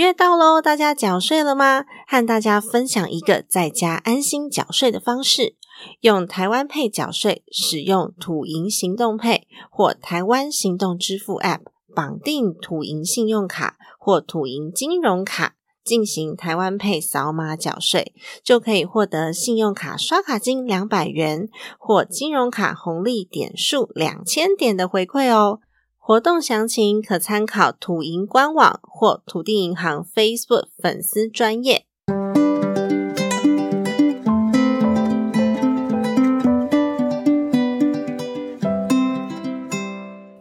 月到喽，大家缴税了吗？和大家分享一个在家安心缴税的方式：用台湾配缴税，使用土银行动配或台湾行动支付 App 绑定土银信用卡或土银金融卡，进行台湾配扫码缴税，就可以获得信用卡刷卡金两百元或金融卡红利点数两千点的回馈哦。活动详情可参考土银官网或土地银行 Facebook 粉丝专业。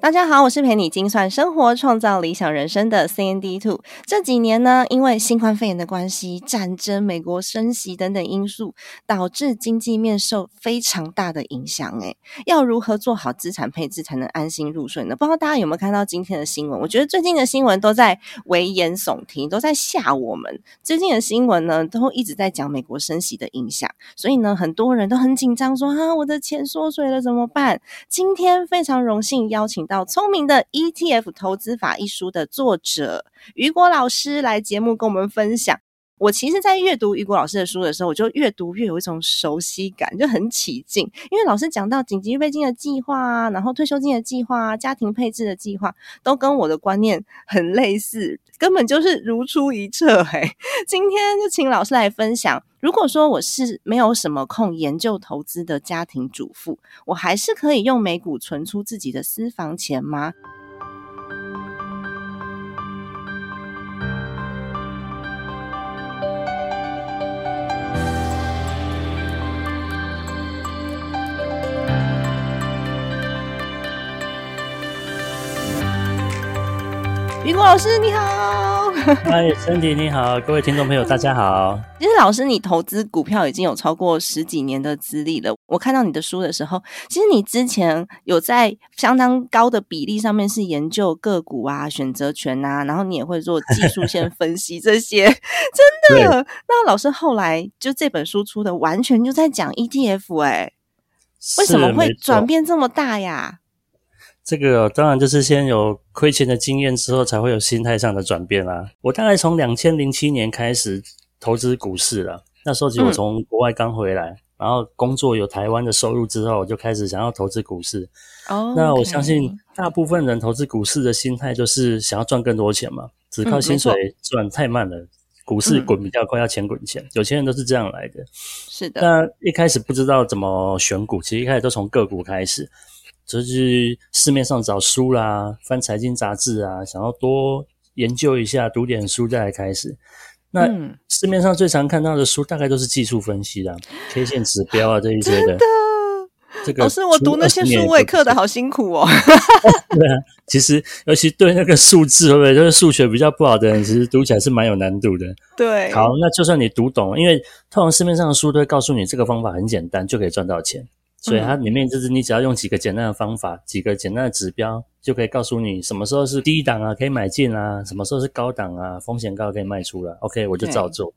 大家好，我是陪你精算生活、创造理想人生的 C N D Two。这几年呢，因为新冠肺炎的关系、战争、美国升息等等因素，导致经济面受非常大的影响。诶要如何做好资产配置才能安心入睡呢？不知道大家有没有看到今天的新闻？我觉得最近的新闻都在危言耸听，都在吓我们。最近的新闻呢，都一直在讲美国升息的影响，所以呢，很多人都很紧张，说啊，我的钱缩水了怎么办？今天非常荣幸邀请到。聪明的 ETF 投资法一书的作者雨果老师来节目跟我们分享。我其实，在阅读雨果老师的书的时候，我就越读越有一种熟悉感，就很起劲。因为老师讲到紧急预备金的计划啊，然后退休金的计划啊，家庭配置的计划，都跟我的观念很类似，根本就是如出一辙。嘿，今天就请老师来分享。如果说我是没有什么空研究投资的家庭主妇，我还是可以用美股存出自己的私房钱吗？雨果老师你好，嗨，身体你好，各位听众朋友大家好。其实老师，你投资股票已经有超过十几年的资历了。我看到你的书的时候，其实你之前有在相当高的比例上面是研究个股啊、选择权啊，然后你也会做技术线分析 这些，真的。那老师后来就这本书出的完全就在讲 ETF，哎，为什么会转变这么大呀？这个当然就是先有亏钱的经验之后，才会有心态上的转变啦。我大概从两千零七年开始投资股市了，那时候其实我从国外刚回来，然后工作有台湾的收入之后，我就开始想要投资股市。哦，那我相信大部分人投资股市的心态就是想要赚更多钱嘛，只靠薪水赚太慢了，股市滚比较快，要钱滚钱，有钱人都是这样来的。是的，那一开始不知道怎么选股，其实一开始都从个股开始。就去市面上找书啦，翻财经杂志啊，想要多研究一下，读点书再来开始。那市面上最常看到的书，大概都是技术分析啦，K 线指标啊 这一些的。这个老师，我读那些书，我也刻的好辛苦哦。对啊，其实尤其对那个数字，会不会就是数学比较不好的人，其实读起来是蛮有难度的。对，好，那就算你读懂，因为通常市面上的书都会告诉你，这个方法很简单，就可以赚到钱。所以它里面就是你只要用几个简单的方法，几个简单的指标，就可以告诉你什么时候是低档啊，可以买进啊；什么时候是高档啊，风险高可以卖出了。OK，我就照做。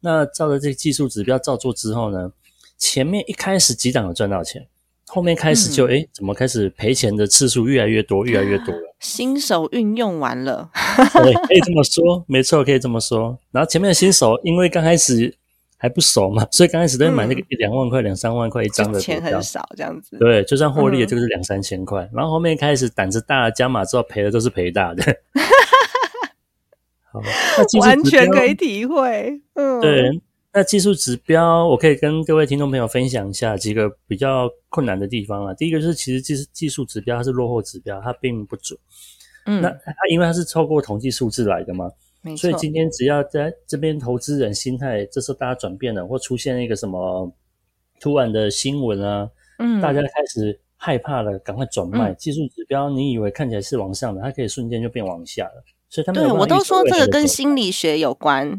那照着这个技术指标照做之后呢，前面一开始几档有赚到钱，后面开始就哎，怎么开始赔钱的次数越来越多，越来越多了。新手运用完了，对，可以这么说，没错，可以这么说。然后前面的新手因为刚开始。还不熟嘛，所以刚开始都买那个一两万块、两三万块一张的钱很少这样子。对，就算获利，就是两三千块。然后后面开始胆子大了，加码之后赔的都是赔大的。好，完全可以体会。嗯，对，那技术指标，我可以跟各位听众朋友分享一下几个比较困难的地方啊。第一个就是，其实技技术指标它是落后指标，它并不准。嗯，那它因为它是透过统计数字来的嘛，没错所以今天只要在这边投资人心态，这时候大家转变了，或出现一个什么突然的新闻啊，嗯，大家开始害怕了，赶快转卖。嗯技术指标你以为看起来是往上的，它可以瞬间就变往下了。所以他们对我都说这个跟心理学有关，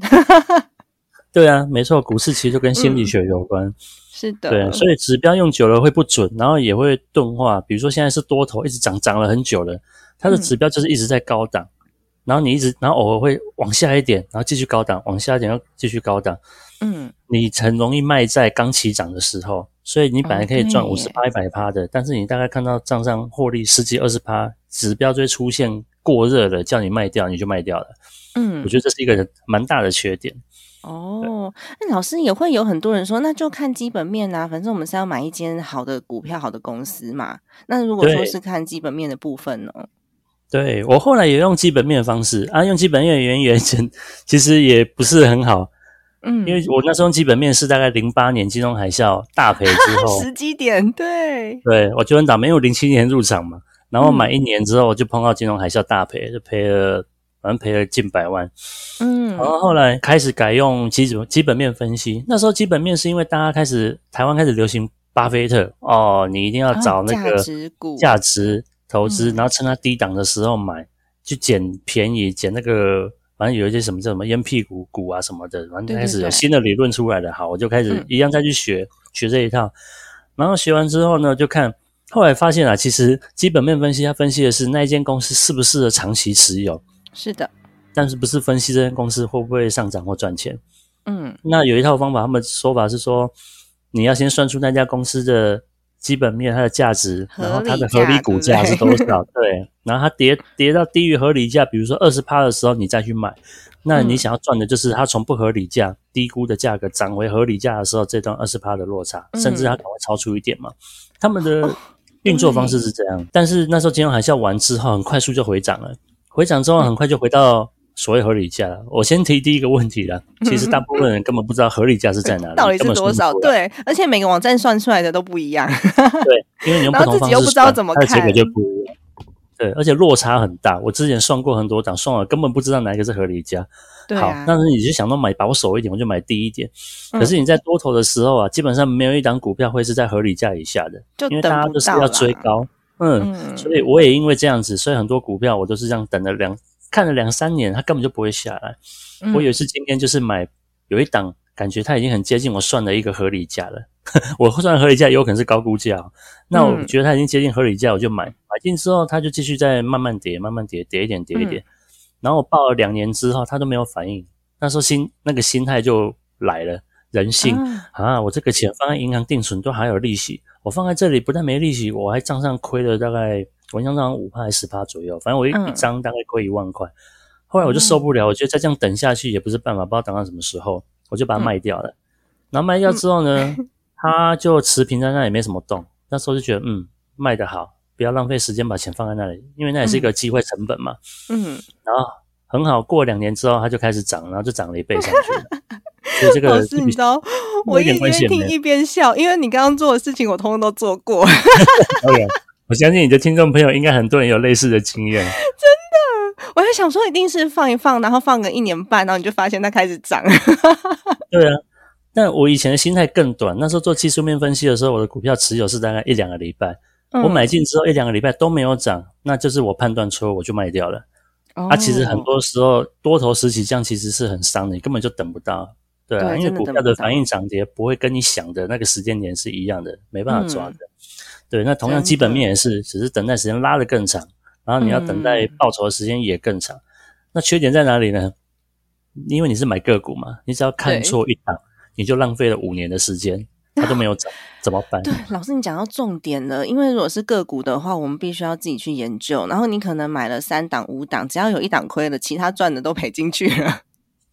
对啊，没错，股市其实就跟心理嗯学有关。是的，对，所以指标用久了会不准，然后也会钝化。比如说现在是多头一直涨，涨了很久了，它的嗯指标就是一直在高档，然后你一直，然后偶尔会往下一点，然后继续高档，往下一点又继续高档，嗯，你很容易卖在刚起涨的时候。所以你本来可以赚五十八、一百趴的，但是你大概看到账上获利十几、二十趴，指标就会出现过热了，叫你卖掉，你就卖掉了。嗯我，觉得这是一个蛮大的缺点。哦，那老师也会有很多人说，那就看基本面啊，反正我们是要买一间好的股票、好的公司嘛。那如果说是看基本面的部分呢？对我后来也用基本面的方式啊，用基本面的原因 其实也不是很好，嗯，因为我那时候基本面是大概零八年金融海啸大赔之后，时机点对，对我就很倒霉，因为我零七年入场嘛，然后买嗯一年之后就碰到金融海啸大赔，就赔了，反正赔了近百万。嗯。然后后来开始改用基本基本面分析，那时候基本面是因为大家开始台湾开始流行巴菲特哦，你一定要找那个啊价值股。价值投资，嗯。然后趁它低档的时候买，去捡便宜，捡那个反正有一些什么叫什么烟屁股股啊什么的，反正开始有新的理论出来了，好，我就开始嗯。一样再去学、学这一套，然后学完之后呢，就看后来发现啊，其实基本面分析它分析的是那一间公司适不适合长期持有。是的，但是不是分析这间公司会不会上涨或赚钱？嗯。那有一套方法，他们说法是说，你要先算出那家公司的基本面、它的价值，然后它的合理股价是多少？对，然后它跌跌到低于合理价，比如说二十趴的时候，你再去买。那你嗯想要赚的就是它从不合理价、低估的价格涨回合理价的时候，这段二十趴的落差，甚至它可能会超出一点嘛。他们的运作方式是这样，但是那时候金融海啸完之后，很快速就回涨了，回涨之后很快就回到所谓合理价了。我先提第一个问题啦，其实大部分人根本不知道合理价是在哪里，到底是多少？对，而且每个网站算出来的都不一样。对，因为你用不同方式己又不知道算怎么它的结果看就不一样。对，而且落差很大。我之前算过很多档，算了根本不知道哪一个是合理价。好对啊，，但是你就想到买保守一点，我就买低一点。嗯可是你在多头的时候啊，基本上没有一档股票会是在合理价以下的，就因为大家都是要追啦。高。嗯，嗯，所以我也因为这样子，所以很多股票我都是这样等了两看了两三年，它根本就不会下来。嗯我有一次今天就是买有一档，感觉它已经很接近我算的一个合理价了。我算合理价有可能是高估价哦、那我嗯觉得它已经接近合理价，我就买。买进之后，它就继续在慢慢跌，慢慢跌，跌一点，跌一点。嗯然后我报了两年之后，它都没有反应。那时候心那个心态就来了，人性。啊啊，我这个钱放在银行定存都还有利息，我放在这里不但没利息，我还账上亏了大概我印象上五趴还是十趴左右，反正我一、嗯一张大概亏一万块。后来我就受不了，我觉得再这样等下去也不是办法，不知道等到什么时候，我就把它卖掉了。然后卖掉之后呢，它就持平在那里没什么动。那时候就觉得嗯，卖得好，不要浪费时间把钱放在那里，因为那也是一个机会成本嘛。嗯，然后很好，过两年之后它就开始涨，然后就涨了一倍上去了。所以这老个师，你知道，我一边听一边笑，因为你刚刚做的事情，我通通都做过。当然，我相信你的听众朋友应该很多人有类似的经验。真的我在想说，一定是放一放，然后放个一年半，然后你就发现它开始涨。对啊，但我以前的心态更短。那时候做技术面分析的时候，我的股票持有是大概一两个礼拜。我买进之后一两个礼拜都没有涨，那就是我判断错误，我就卖掉了。嗯，啊，其实很哦多时候多头时期这样其实是很伤的，你根本就等不到。对啊，对因为股票的反应涨跌不会跟你想的那个时间点是一样的，没办法抓的。嗯对，那同样基本面也是，只是等待时间拉得更长，然后你要等待嗯报酬的时间也更长。那缺点在哪里呢？因为你是买个股嘛，你只要看错一档，你就浪费了五年的时间，它都没有涨，怎么办？对，老师，你讲到重点了。因为如果是个股的话，我们必须要自己去研究。然后你可能买了三档、五档，只要有一档亏了，其他赚的都赔进去了。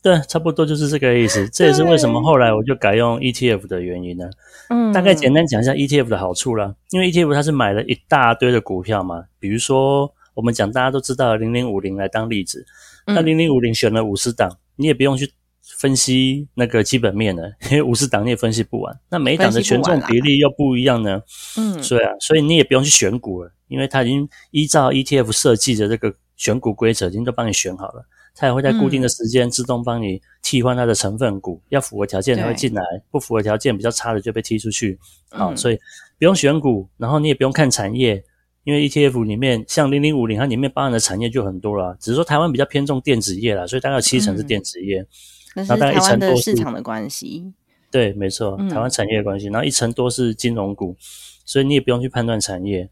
对，差不多就是这个意思。这也是为什么后来我就改用 ETF 的原因呢。嗯，大概简单讲一下 ETF 的好处啦，因为 ETF 它是买了一大堆的股票嘛，比如说我们讲大家都知道零零五零来当例子，那嗯零零五零选了五十档，你也不用去分析那个基本面了，因为五十档你也分析不完，那每一档的权重比例又不一样呢，嗯，所以啊，所以你也不用去选股了，因为它已经依照 ETF 设计的这个选股规则已经都帮你选好了，它也会在固定的时间自动帮你替换它的成分股，要符合条件才会进来，不符合条件比较差的就被踢出去。好，所以不用选股，然后你也不用看产业，因为 ETF 里面像零零五零，它里面包含的产业就很多了，只是说台湾比较偏重电子业啦，所以大概有七成是电子业，那是台湾的市场的关系。对，没错，台湾产业的关系，然后一成多是金融股，所以你也不用去判断产业。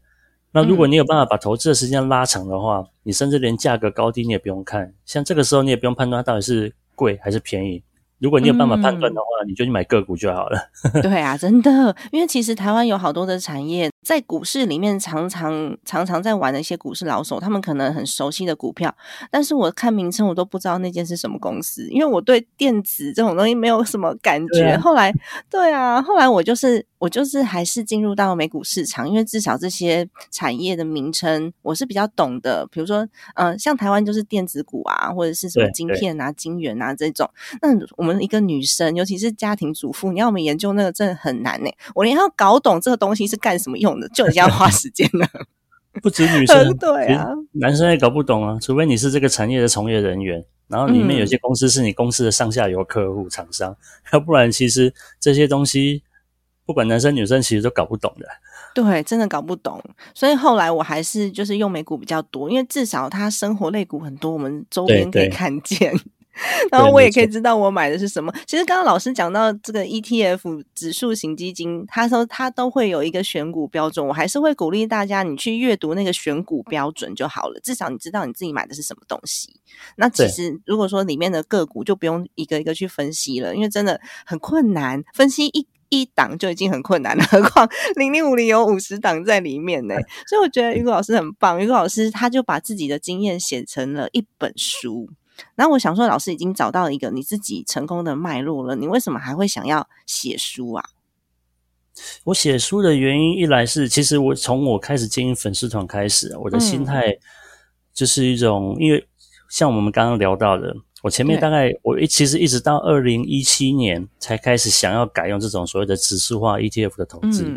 那如果你有办法把投资的时间拉长的话，你甚至连价格高低你也不用看，像这个时候你也不用判断它到底是贵还是便宜。如果你有办法判断的话，你就去买个股就好了。对啊，真的，因为其实台湾有好多的产业。在股市里面，常常常常在玩的一些股市老手，他们可能很熟悉的股票，但是我看名称我都不知道那间是什么公司，因为我对电子这种东西没有什么感觉。后来，对啊，后来我就是我就是还是进入到美股市场，因为至少这些产业的名称我是比较懂的。比如说，嗯，像台湾就是电子股啊，或者是什么晶片啊、晶圆啊这种。那我们一个女生，尤其是家庭主妇，你要我们研究那个真的很难呢。我连要搞懂这个东西是干什么用。就已经要花时间了，不止女生，对啊，男生也搞不懂啊。除非你是这个产业的从业人员，然后里面有些公司是你公司的上下游客户厂商，要不然其实这些东西不管男生女生，其实都搞不懂的。对，真的搞不懂。所以后来我还是就是用美股比较多，因为至少它生活类股很多，我们周边可以看见。然后我也可以知道我买的是什么。其实刚刚老师讲到这个 ETF 指数型基金，他说他都会有一个选股标准，我还是会鼓励大家你去阅读那个选股标准就好了，至少你知道你自己买的是什么东西。那其实如果说里面的个股就不用一个一个去分析了，因为真的很困难，分析一一档就已经很困难了，何况 零零五零有五十档在里面呢。所以我觉得于果老师很棒，于果老师他就把自己的经验写成了一本书。那我想说，老师已经找到了一个你自己成功的脉络了，你为什么还会想要写书啊？我写书的原因，一来是其实我从我开始经营粉丝团开始，我的心态就是一种，因为像我们刚刚聊到的，我前面大概我一其实一直到二零一七年才开始想要改用这种所谓的指数化 ETF 的投资，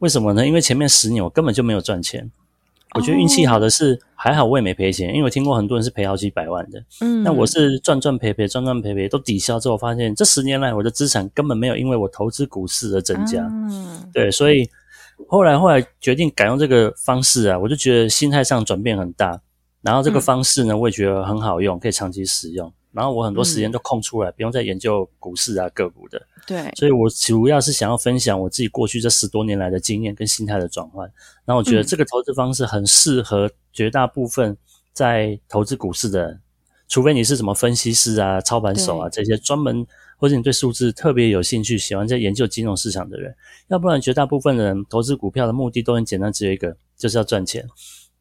为什么呢？因为前面十年我根本就没有赚钱。我觉得运气好的是还好，我也没赔钱，因为我听过很多人是赔好几百万的。嗯，那我是赚赚赔赔，赚赚赔赔都抵消之后，发现这十年来我的资产根本没有因为我投资股市而增加。嗯，对，所以后来后来决定改用这个方式啊，我就觉得心态上转变很大。然后这个方式呢，我也觉得很好用，可以长期使用。然后我很多时间都空出来，不用再研究股市啊个股的。对，所以我主要是想要分享我自己过去这十多年来的经验跟心态的转换。那我觉得这个投资方式很适合绝大部分在投资股市的人，除非你是什么分析师啊、操盘手啊这些专门，或者你对数字特别有兴趣、喜欢在研究金融市场的人，要不然绝大部分的人投资股票的目的都很简单，只有一个，就是要赚钱。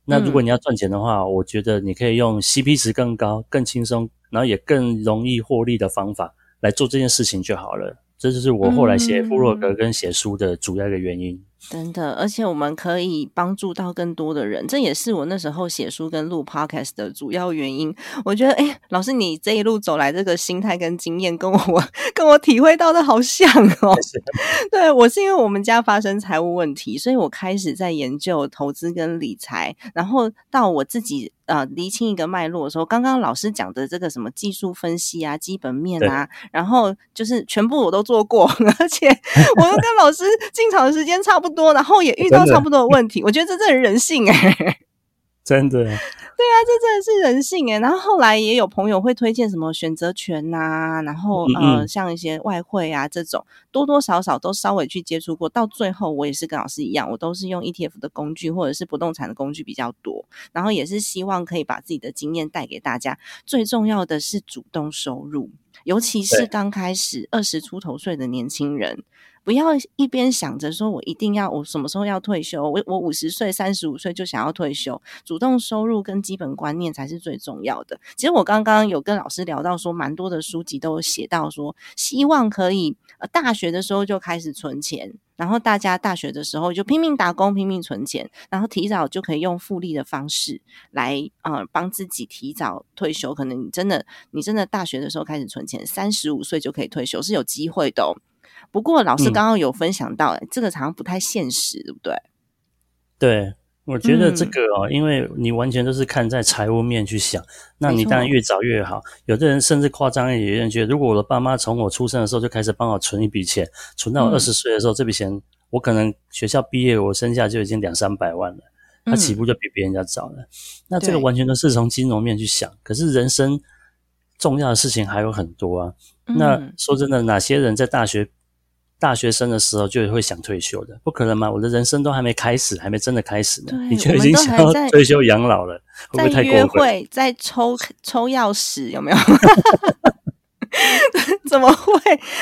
那如果你要赚钱的话，我觉得你可以用 CP 值更高、更轻松。然后也更容易获利的方法来做这件事情就好了，这就是我后来写部落格跟写书的主要一个原因。真的，而且我们可以帮助到更多的人，这也是我那时候写书跟录 podcast 的主要原因。我觉得，哎，老师，你这一路走来，这个心态跟经验，跟我 跟我体会到的好像哦。对我是因为我们家发生财务问题，所以我开始在研究投资跟理财，然后到我自己呃厘清一个脉络的时候，刚刚老师讲的这个什么技术分析啊、基本面啊，然后就是全部我都做过，而且我又跟老师进场的时间差不多。然后也遇到差不多的 问题，我觉得这真是人性哎，真的，对啊，这真的是人性哎。然后后来也有朋友会推荐什么选择权呐，然后呃，像一些外汇啊这种，多多少少都稍微去接触过。到最后，我也是跟老师一样，我都是用 ETF 的工具或者是不动产的工具比较多，然后也是希望可以把自己的经验带给大家。最重要的是主动收入，尤其是刚开始二十出头岁的年轻人。不要一边想着说我一定要我什么时候要退休，我我五十岁、三十五岁就想要退休，主动收入跟基本观念才是最重要的。其实我刚刚有跟老师聊到说，蛮多的书籍都写到说，希望可以呃大学的时候就开始存钱，然后大家大学的时候就拼命打工、拼命存钱，然后提早就可以用复利的方式来呃帮自己提早退休。可能你真的你真的大学的时候开始存钱，三十五岁就可以退休是有机会的。不过老师刚刚有分享到，这个好像不太现实，对不对？对，我觉得这个哦，因为你完全都是看在财务面去想，那你当然越早越好。有的人甚至夸张一点，有人觉得，如果我的爸妈从我出生的时候就开始帮我存一笔钱，存到我二十岁的时候，这笔钱我可能学校毕业，我剩下就已经两三百万了，他起步就比别人家早了。那这个完全都是从金融面去想，可是人生重要的事情还有很多啊。那说真的，哪些人在大学？大学生的时候就会想退休的，不可能嘛？我的人生都还没开始，还没真的开始呢，你就已经想要退休养老了，会不会太过分？在抽抽钥匙有没有？怎么会？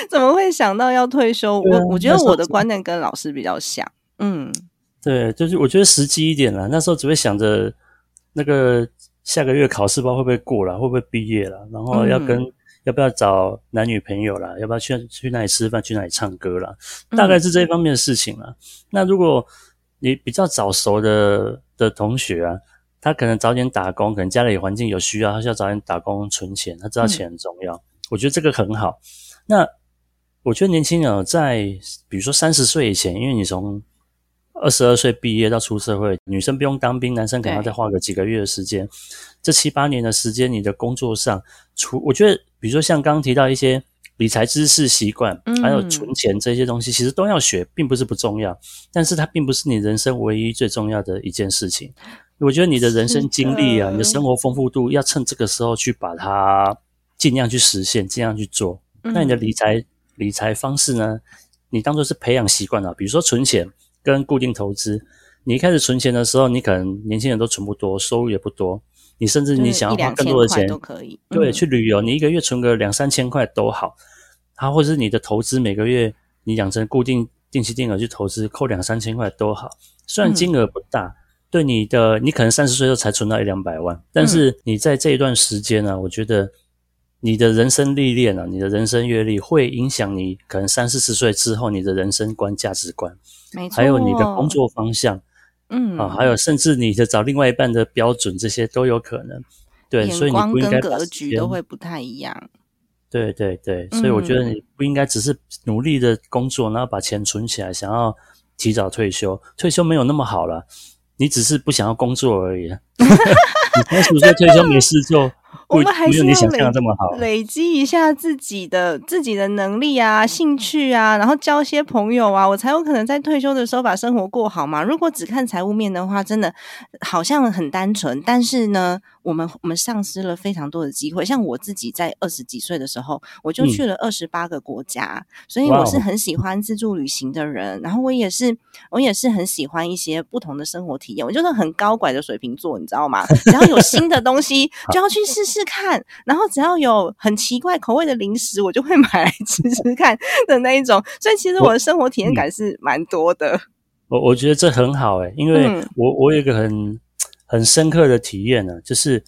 怎么会想到要退休？我我觉得我的观念跟老师比较像。嗯，对，就是我觉得实际一点了。那时候只会想着那个下个月考试包会不会过了，会不会毕业了，然后要跟。要不要找男女朋友啦？要不要去去哪里吃饭？去哪里唱歌啦？大概是这一方面的事情啦。那如果你比较早熟的的同学啊，他可能早点打工，可能家里环境有需要，他需要早点打工存钱，他知道钱很重要。我觉得这个很好。那我觉得年轻人在比如说三十岁以前，因为你从二十二岁毕业到出社会，女生不用当兵，男生可能要再花个几个月的时间。这七八年的时间，你的工作上，除我觉得。比如说像刚刚提到一些理财知识、习惯，还有存钱这些东西，其实都要学，并不是不重要。但是它并不是你人生唯一最重要的一件事情。我觉得你的人生经历啊，你的生活丰富度，要趁这个时候去把它尽量去实现，尽量去做。那你的理财理财方式呢？你当做是培养习惯了。比如说存钱跟固定投资，你一开始存钱的时候，你可能年轻人都存不多，收入也不多。你甚至你想要花更多的钱都可以，对，去旅游，你一个月存个两三千块都好，它或者是你的投资每个月你养成固定定期定额去投资，扣两三千块都好，虽然金额不大，对你的你可能三十岁时候才存到一两百万，但是你在这一段时间呢，我觉得你的人生历练啊，你的人生阅历会影响你可能三四十岁之后你的人生观价值观，没错，还有你的工作方向。嗯啊，还有甚至你的找另外一半的标准，这些都有可能。对，所以你不应该格局都会不太一样。对对对，所以我觉得你不应该只是努力的工作，然后把钱存起来，想要提早退休。退休没有那么好了，你只是不想要工作而已。你三十岁退休没事做。我们还是要累积一下自己的自己的能力啊、兴趣啊，然后交些朋友啊，我才有可能在退休的时候把生活过好嘛。如果只看财务面的话，真的好像很单纯，但是呢。我们我们丧失了非常多的机会，像我自己在二十几岁的时候，我就去了二十八个国家，所以我是很喜欢自助旅行的人。然后我也是我也是很喜欢一些不同的生活体验。我就是很高拐的水瓶座，你知道吗？只要有新的东西，就要去试试看。然后只要有很奇怪口味的零食，我就会买来吃吃看的那一种。所以其实我的生活体验感是蛮多的。我我觉得这很好哎，因为我我有一个很。很深刻的体验呢，就是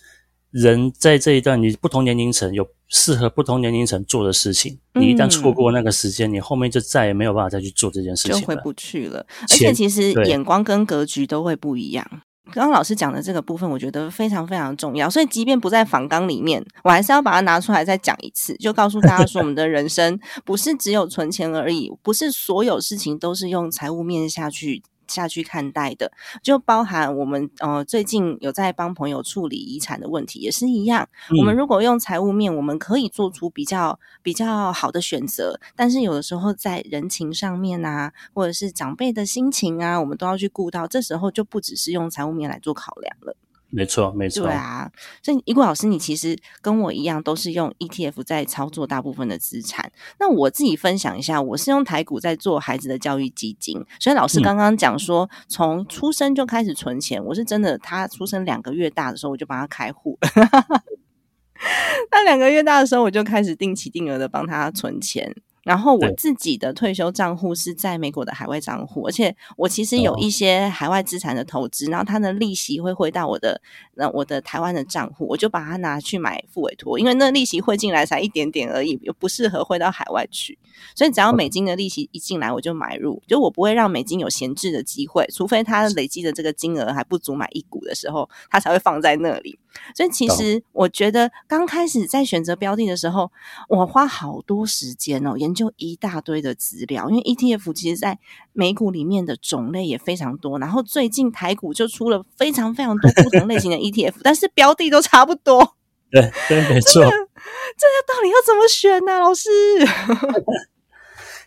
人在这一段你不同年龄层有适合不同年龄层做的事情，你一旦错过那个时间，你后面就再也没有办法再去做这件事情，就回不去了。而且其实眼光跟格局都会不一样。刚刚老师讲的这个部分，我觉得非常非常重要。所以即便不在房纲里面，我还是要把它拿出来再讲一次，就告诉大家说，我们的人生不是只有存钱而已，不是所有事情都是用财务面下去。下去看待的，就包含我们呃最近有在帮朋友处理遗产的问题，也是一样。我们如果用财务面，我们可以做出比较比较好的选择，但是有的时候在人情上面啊，或者是长辈的心情啊，我们都要去顾到。这时候就不只是用财务面来做考量了。没错，没错。对啊，所以一顾老师，你其实跟我一样，都是用 ETF 在操作大部分的资产。那我自己分享一下，我是用台股在做孩子的教育基金。所以老师刚刚讲说，从出生就开始存钱，我是真的，他出生两个月大的时候，我就帮他开户。那两个月大的时候，我就开始定期定额的帮他存钱。然后我自己的退休账户是在美国的海外账户，而且我其实有一些海外资产的投资，然后它的利息会汇到我的那我的台湾的账户，我就把它拿去买副委托，因为那利息汇进来才一点点而已，又不适合汇到海外去，所以只要美金的利息一进来，我就买入，就我不会让美金有闲置的机会，除非它累积的这个金额还不足买一股的时候，它才会放在那里。所以其实我觉得刚开始在选择标的的时候，我花好多时间哦，研究一大堆的资料，因为 ETF 其实在美股里面的种类也非常多，然后最近台股就出了非常非常多不同类型的 ETF，但是标的都差不多。对对，没错。这个到底要怎么选呢，老师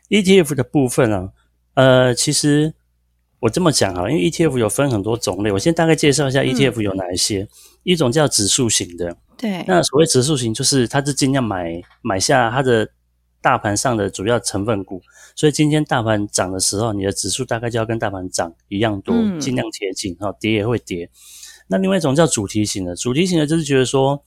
？ETF 的部分啊，呃，其实我这么讲啊，因为 ETF 有分很多种类，我先大概介绍一下 ETF 有哪一些。一种叫指数型的，对。那所谓指数型，就是它是尽量买买下它的大盘上的主要成分股，所以今天大盘涨的时候，你的指数大概就要跟大盘涨一样多，尽量贴近。哈，跌也会跌。那另外一种叫主题型的，主题型的就是觉得说。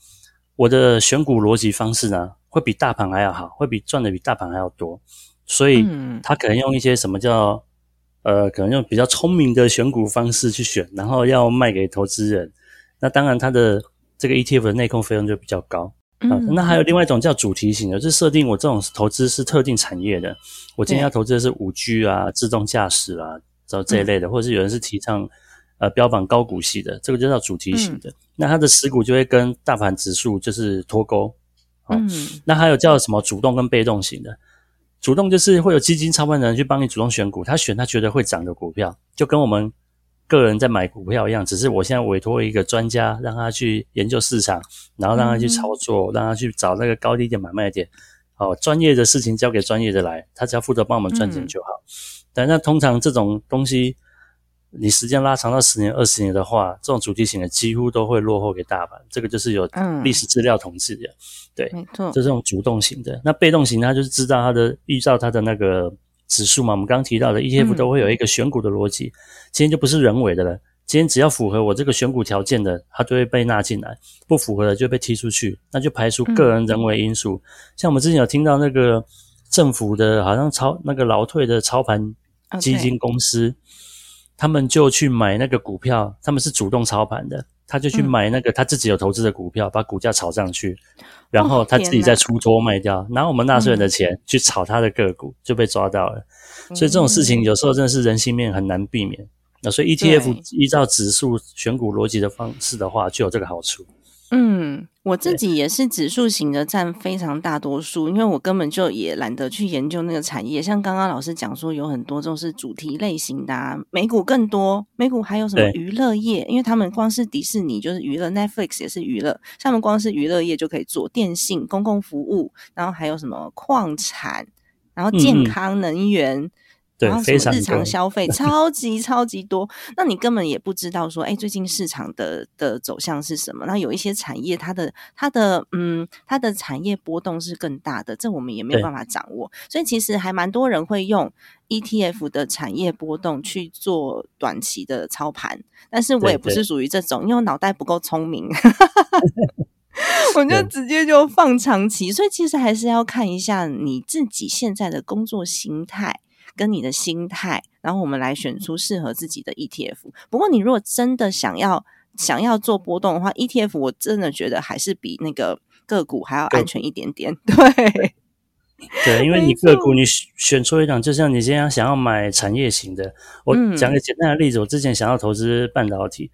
我的选股逻辑方式呢，会比大盘还要好，会比赚的比大盘还要多，所以他可能用一些什么叫呃，可能用比较聪明的选股方式去选，然后要卖给投资人。那当然，它的这个 ETF 的内控费用就比较高啊。那还有另外一种叫主题型的，就是设定我这种投资是特定产业的，我今天要投资的是五 G 啊、自动驾驶啊，这这一类的，或者是有人是提倡。呃，标榜高股息的，这个就叫主题型的。那它的持股就会跟大盘指数就是脱钩。嗯，那还有叫什么主动跟被动型的？主动就是会有基金操盘人去帮你主动选股，他选他觉得会涨的股票，就跟我们个人在买股票一样，只是我现在委托一个专家，让他去研究市场，然后让他去操作，让他去找那个高低点买卖点。哦，专业的事情交给专业的来，他只要负责帮我们赚钱就好。但那通常这种东西。你时间拉长到十年、二十年的话，这种主题型的几乎都会落后给大盘。这个就是有历史资料统计的，对，没错，就这种主动型的。那被动型，它就是知道它的预兆它的那个指数嘛。我们刚刚提到的 ETF 都会有一个选股的逻辑，今天就不是人为的了。今天只要符合我这个选股条件的，它就会被纳进来；不符合的就被踢出去，那就排除个人人为因素。像我们之前有听到那个政府的，好像操那个劳退的操盘基金公司。他们就去买那个股票，他们是主动操盘的，他就去买那个他自己有投资的股票，把股价炒上去，然后他自己再出脱卖掉，拿我们纳税人的钱去炒他的个股，就被抓到了。所以这种事情有时候真的是人性面很难避免。那所以 ETF 依照指数选股逻辑的方式的话，就有这个好处。嗯，我自己也是指数型的占非常大多数，因为我根本就也懒得去研究那个产业。像刚刚老师讲说，有很多种是主题类型的，啊美股更多，美股还有什么娱乐业？因为他们光是迪士尼就是娱乐，Netflix 也是娱乐，他们光是娱乐业就可以做电信、公共服务，然后还有什么矿产，然后健康能源。对，非常日常消费 超级超级多，那你根本也不知道说，哎，最近市场的的走向是什么？那有一些产业，它的它的嗯，它的产业波动是更大的，这我们也没有办法掌握。所以其实还蛮多人会用 ETF 的产业波动去做短期的操盘，但是我也不是属于这种，因为我脑袋不够聪明，我就直接就放长期。所以其实还是要看一下你自己现在的工作心态。跟你的心态，然后我们来选出适合自己的 ETF。不过，你如果真的想要想要做波动的话，ETF 我真的觉得还是比那个个股还要安全一点点。对，对，因为你个股你选出一档，就像你今天想要买产业型的，我讲个简单的例子，我之前想要投资半导体，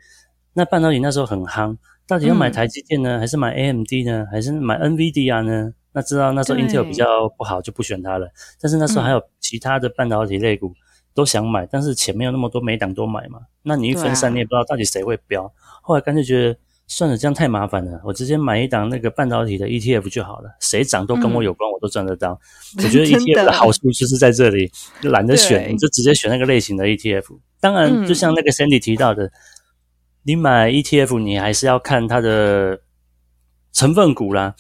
那半导体那时候很夯，到底要买台积电呢，还是买 AMD 呢，还是买 NVIDIA 呢？那知道那时候 Intel 比较不好，就不选它了。但是那时候还有其他的半导体类股都想买，但是钱没有那么多，每档都买嘛。那你一分散，你也不知道到底谁会标。后来干脆觉得算了，这样太麻烦了，我直接买一档那个半导体的 ETF 就好了，谁涨都跟我有关，我都赚得到。我觉得 ETF 的好处就是在这里，懒得选，你就直接选那个类型的 ETF。当然，就像那个 Sandy 提到的，你买 ETF，你还是要看它的成分股啦。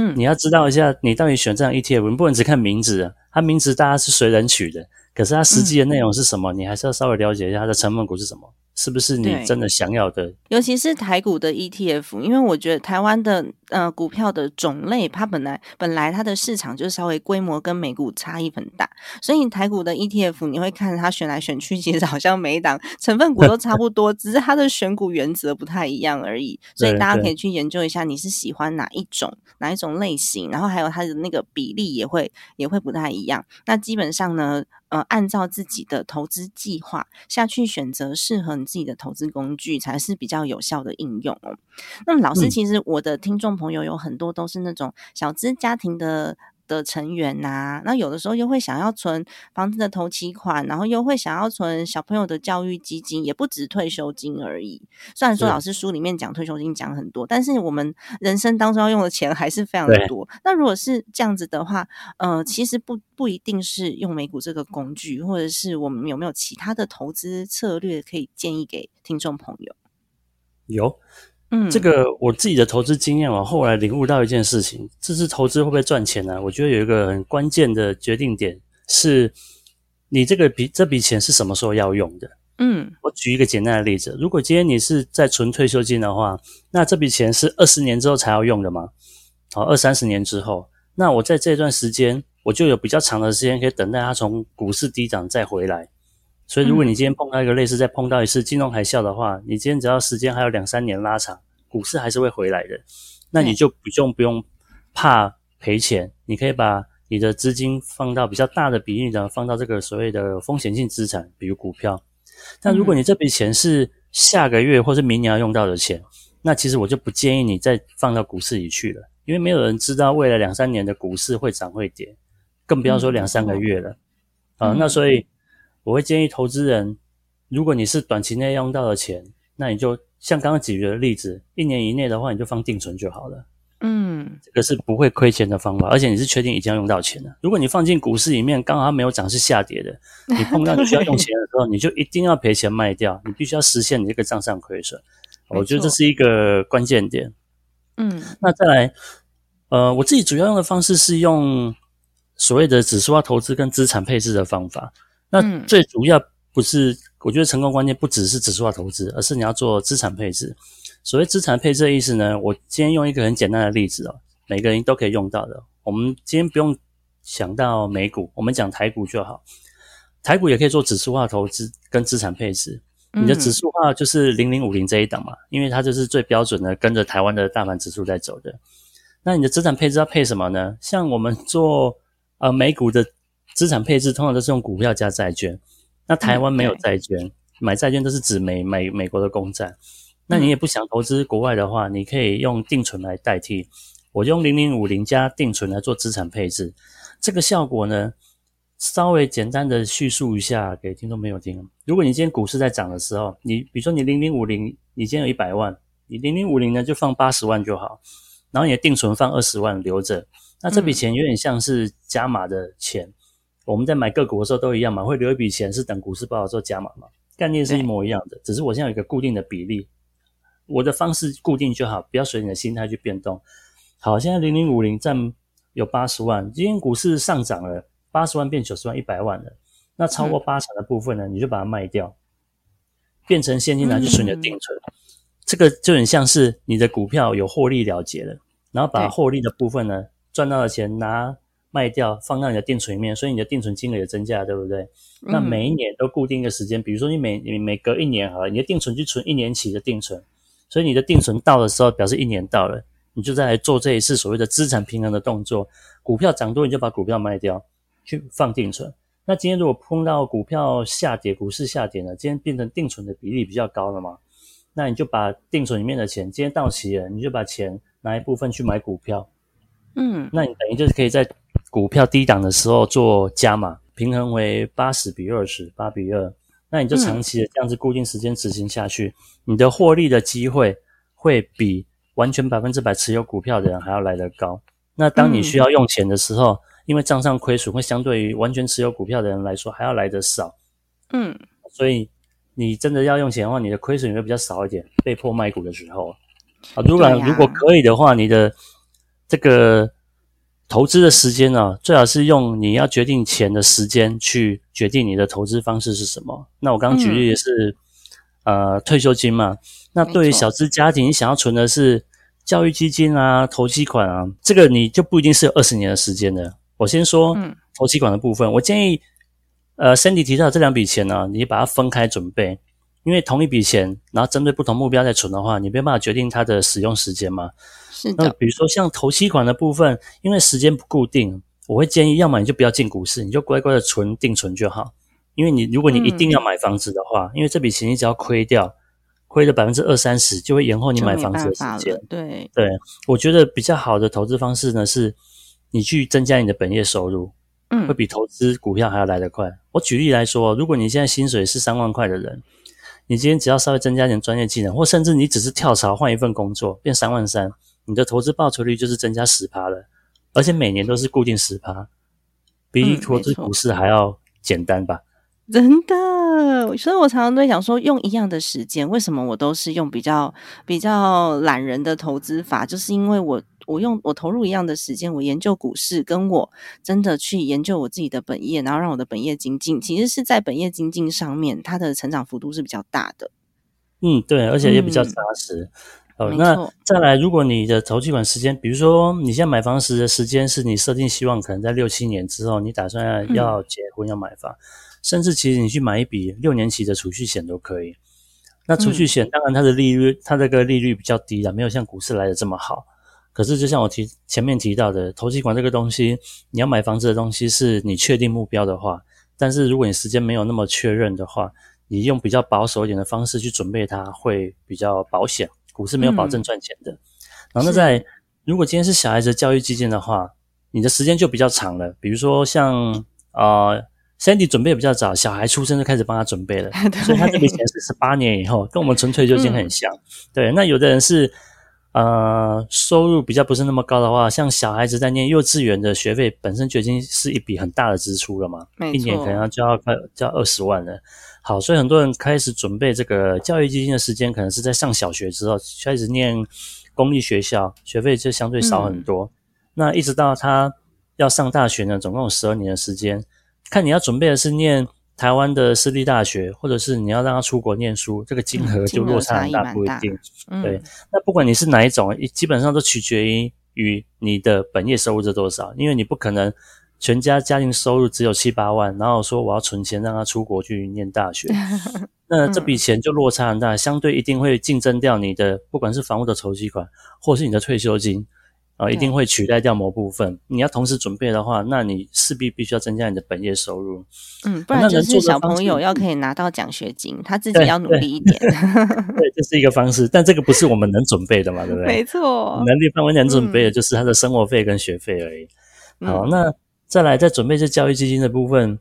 嗯，你要知道一下，你到底选这样 ETF，你不能只看名字，它名字大家是随人取的，可是它实际的内容是什么，你还是要稍微了解一下它的成分股是什么。是不是你真的想要的？尤其是台股的 ETF，因为我觉得台湾的呃股票的种类，它本来本来它的市场就稍微规模跟美股差异很大，所以台股的 ETF 你会看它选来选去，其实好像每一档成分股都差不多，只是它的选股原则不太一样而已。所以大家可以去研究一下，你是喜欢哪一种哪一种类型，然后还有它的那个比例也会也会不太一样。那基本上呢，呃，按照自己的投资计划下去选择适合你。自己的投资工具，才是比较有效的应用哦。那么，老师，其实我的听众朋友有很多都是那种小资家庭的。的成员呐，那有的时候又会想要存房子的头期款，然后又会想要存小朋友的教育基金，也不止退休金而已。虽然说老师书里面讲退休金讲很多，但是我们人生当中要用的钱还是非常的多。那如果是这样子的话，呃，其实不不一定是用美股这个工具，或者是我们有没有其他的投资策略可以建议给听众朋友？有。嗯，这个我自己的投资经验，我后来领悟到一件事情：这次投资会不会赚钱呢？我觉得有一个很关键的决定点是，你这个笔这笔钱是什么时候要用的？嗯，我举一个简单的例子：如果今天你是在存退休金的话，那这笔钱是二十年之后才要用的吗？好，二三十年之后，那我在这段时间，我就有比较长的时间可以等待它从股市低涨再回来。所以，如果你今天碰到一个类似再碰到一次金融海啸的话，你今天只要时间还有两三年拉长，股市还是会回来的。那你就不用不用怕赔钱，你可以把你的资金放到比较大的比例的放到这个所谓的风险性资产，比如股票。但如果你这笔钱是下个月或是明年要用到的钱，那其实我就不建议你再放到股市里去了，因为没有人知道未来两三年的股市会涨会跌，更不要说两三个月了啊。那所以。我会建议投资人，如果你是短期内用到的钱，那你就像刚刚举的例子，一年以内的话，你就放定存就好了。嗯，这个是不会亏钱的方法，而且你是确定已经要用到钱了。如果你放进股市里面，刚好它没有涨是下跌的，你碰到你需要用钱的时候，你就一定要赔钱卖掉，你必须要实现你这个账上亏损。我觉得这是一个关键点。嗯，那再来，呃，我自己主要用的方式是用所谓的指数化投资跟资产配置的方法。那最主要不是，我觉得成功关键不只是指数化投资，而是你要做资产配置。所谓资产配置的意思呢，我今天用一个很简单的例子哦，每个人都可以用到的。我们今天不用想到美股，我们讲台股就好。台股也可以做指数化投资跟资产配置。你的指数化就是零零五零这一档嘛，因为它就是最标准的跟着台湾的大盘指数在走的。那你的资产配置要配什么呢？像我们做呃美股的。资产配置通常都是用股票加债券，那台湾没有债券，买债券都是指美美美国的公债。那你也不想投资国外的话，你可以用定存来代替。我用零零五零加定存来做资产配置，这个效果呢，稍微简单的叙述一下给听众朋友听。如果你今天股市在涨的时候，你比如说你零零五零，你今天有一百万，你零零五零呢就放八十万就好，然后你的定存放二十万留着，那这笔钱有点像是加码的钱。我们在买个股的时候都一样嘛，会留一笔钱是等股市不好的时候加码嘛，概念是一模一样的，只是我现在有一个固定的比例，我的方式固定就好，不要随你的心态去变动。好，现在零零五零占有八十万，今天股市上涨了，八十万变九十万，一百万了，那超过八成的部分呢，你就把它卖掉，变成现金拿去存你的定存，这个就很像是你的股票有获利了结了，然后把获利的部分呢，赚到的钱拿。卖掉放到你的定存里面，所以你的定存金额也增加，对不对？那每一年都固定一个时间，比如说你每你每隔一年好了，你的定存就存一年期的定存，所以你的定存到的时候，表示一年到了，你就再来做这一次所谓的资产平衡的动作。股票涨多，你就把股票卖掉去放定存。那今天如果碰到股票下跌，股市下跌了，今天变成定存的比例比较高了嘛？那你就把定存里面的钱，今天到期了，你就把钱拿一部分去买股票。嗯，那你等于就是可以在股票低档的时候做加码，平衡为八十比二十，八比二，那你就长期的这样子固定时间执行下去，你的获利的机会会比完全百分之百持有股票的人还要来得高。那当你需要用钱的时候，因为账上亏损会相对于完全持有股票的人来说还要来得少，嗯，所以你真的要用钱的话，你的亏损会比较少一点。被迫卖股的时候，啊，如果如果可以的话，你的这个。投资的时间呢，最好是用你要决定钱的时间去决定你的投资方式是什么。那我刚刚举例的是，呃，退休金嘛。那对于小资家庭，你想要存的是教育基金啊、投期款啊，这个你就不一定是有二十年的时间的。我先说投期款的部分，我建议，呃，Cindy 提到这两笔钱呢，你把它分开准备，因为同一笔钱，然后针对不同目标在存的话，你没办法决定它的使用时间嘛。是那比如说像投期款的部分，因为时间不固定，我会建议，要么你就不要进股市，你就乖乖的存定存就好。因为你如果你一定要买房子的话，因为这笔钱你只要亏掉，亏了百分之二三十，就会延后你买房子的时间。对对，我觉得比较好的投资方式呢，是你去增加你的本业收入，嗯会比投资股票还要来得快。我举例来说，如果你现在薪水是三万块的人，你今天只要稍微增加点专业技能，或甚至你只是跳槽换一份工作，变三万三，你的投资报酬率就是增加十趴了，而且每年都是固定十趴，比嗯投资股市还要简单吧？真的，所以我常常在想说，用一样的时间，为什么我都是用比较比较懒人的投资法？就是因为我我用我投入一样的时间，我研究股市，跟我真的去研究我自己的本业，然后让我的本业精进，其实是在本业精进上面，它的成长幅度是比较大的。嗯，对，而且也比较嗯扎实。好，那再来，如果你的投期款时间，比如说你现在买房时的时间是你设定希望可能在六七年之后，你打算嗯要结婚要买房，甚至其实你去买一笔六年期的储蓄险都可以。那储蓄嗯险当然它的利率，它这个利率比较低了，没有像股市来的这么好。可是就像我提前面提到的，投期款这个东西，你要买房子的东西是你确定目标的话，但是如果你时间没有那么确认的话，你用比较保守一点的方式去准备它，会比较保险。股市没有保证赚钱的。然后那在如果今天是小孩子的教育基金的话，你的时间就比较长了。比如说像呃 Sandy 准备比较早，小孩出生就开始帮他准备了，所以他这笔钱是十八年以后，跟我们存退休金很像。对，那有的人是呃收入比较不是那么高的话，像小孩子在念幼稚园的学费本身就已经是一笔很大的支出了嘛，没一年可能要交快交二十万了。好，所以很多人开始准备这个教育基金的时间，可能是在上小学之后开始念公立学校，学费就相对少很多。那一直到他要上大学呢，总共有十二年的时间。看你要准备的是念台湾的私立大学，或者是你要让他出国念书，这个金额就落差很大，不一定。嗯对，那不管你是哪一种，基本上都取决于于你的本业收入是多少，因为你不可能全家家庭收入只有七八万，然后说我要存钱让他出国去念大学，那这笔钱就落差很大，相对一定会竞争掉你的不管是房屋的筹集款，或是你的退休金。啊，一定会取代掉某部分。你要同时准备的话，那你势必必须要增加你的本业收入。嗯，不然就是小朋友要可以拿到奖学金，他自己要努力一点。对，这是一个方式，但这个不是我们能准备的嘛，对不对？没错，能力范围能准备的就是他的生活费跟学费而已。好，嗯那再来再准备这教育基金的部分，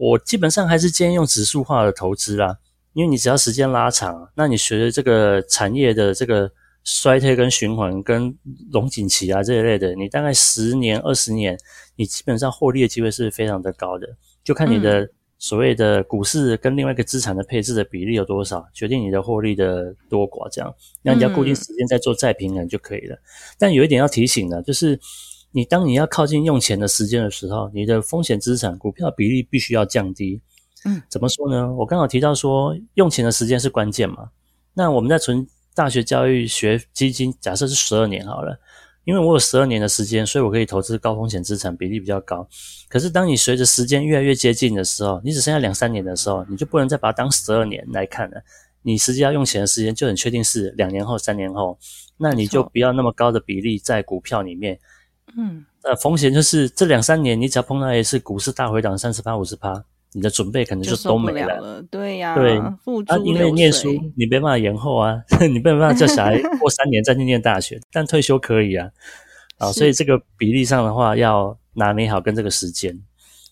我基本上还是建议用指数化的投资啦，因为你只要时间拉长，那你随着这个产业的这个衰退跟循环跟龙景期啊这一类的，你大概十年二十年，你基本上获利的机会是非常的高的，就看你的所谓的股市跟另外一个资产的配置的比例有多少，决定你的获利的多寡这样。那你要固定时间再做再平衡就可以了。但有一点要提醒的，就是你当你要靠近用钱的时间的时候，你的风险资产股票比例必须要降低。嗯，怎么说呢？我刚好提到说，用钱的时间是关键嘛。那我们在存大学教育学基金，假设是十二年好了，因为我有十二年的时间，所以我可以投资高风险资产，比例比较高。可是当你随着时间越来越接近的时候，你只剩下两三年的时候，你就不能再把它当十二年来看了。你实际要用钱的时间就很确定是两年后、三年后，那你就不要那么高的比例在股票里面。嗯，呃，风险就是这两三年，你只要碰到一次股市大回档三十趴、五十趴，你的准备可能就都没了了。对呀，对啊，因为流念书你没办法延后啊，你没办法叫小孩 过三年再去念大学，但退休可以啊。啊，所以这个比例上的话，要拿捏好跟这个时间。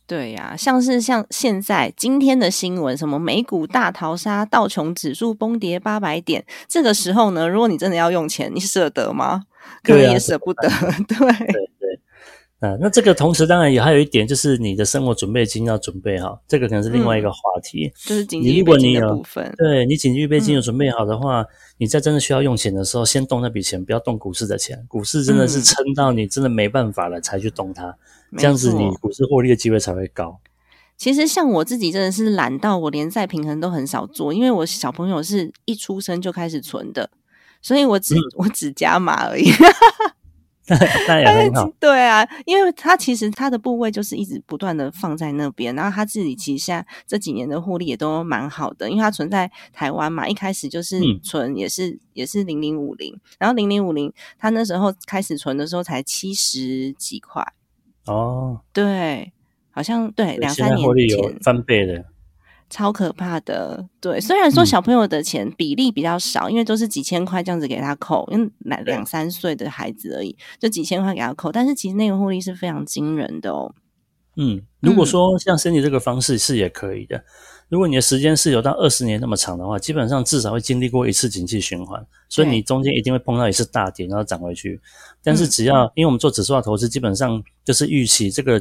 对呀、像是像现在今天的新闻，什么美股大逃杀，道琼指数崩跌八百点，这个时候呢，如果你真的要用钱，你舍得吗？可能也舍不得。对，对对，啊，那这个同时当然也还有一点，就是你的生活准备金要准备好，这个可能是另外一个话题。就是经你济预备金如果你有的部分。对你紧急预备金有嗯准备好的话，你在真的需要用钱的时候，先动那笔钱，不要动股市的钱。股市真的是嗯撑到你真的没办法了才去动它，没这样子你股市获利的机会才会高。其实像我自己真的是懒到我连再平衡都很少做，因为我小朋友是一出生就开始存的，所以我只、嗯我只加码而已。那也很好。对啊，因为他其实他的部位就是一直不断的放在那边，然后他自己其实现在这几年的获利也都蛮好的，因为他存在台湾嘛，一开始就是嗯存也是、也是零零五零，然后零零五零他那时候开始存的时候才七十几块，哦，对，好像对两三年前，翻倍的。超可怕的。对，虽然说小朋友的钱比例比较少，因为都是几千块这样子给他扣，因为两两三岁的孩子而已，就几千块给他扣，但是其实那个获利是非常惊人的哦。嗯，如果说像申请这个方式是也可以的。如果你的时间是有到二十年那么长的话，基本上至少会经历过一次景气循环，所以你中间一定会碰到一次大跌，然后涨回去。但是只要因为我们做指数化投资，基本上就是预期这个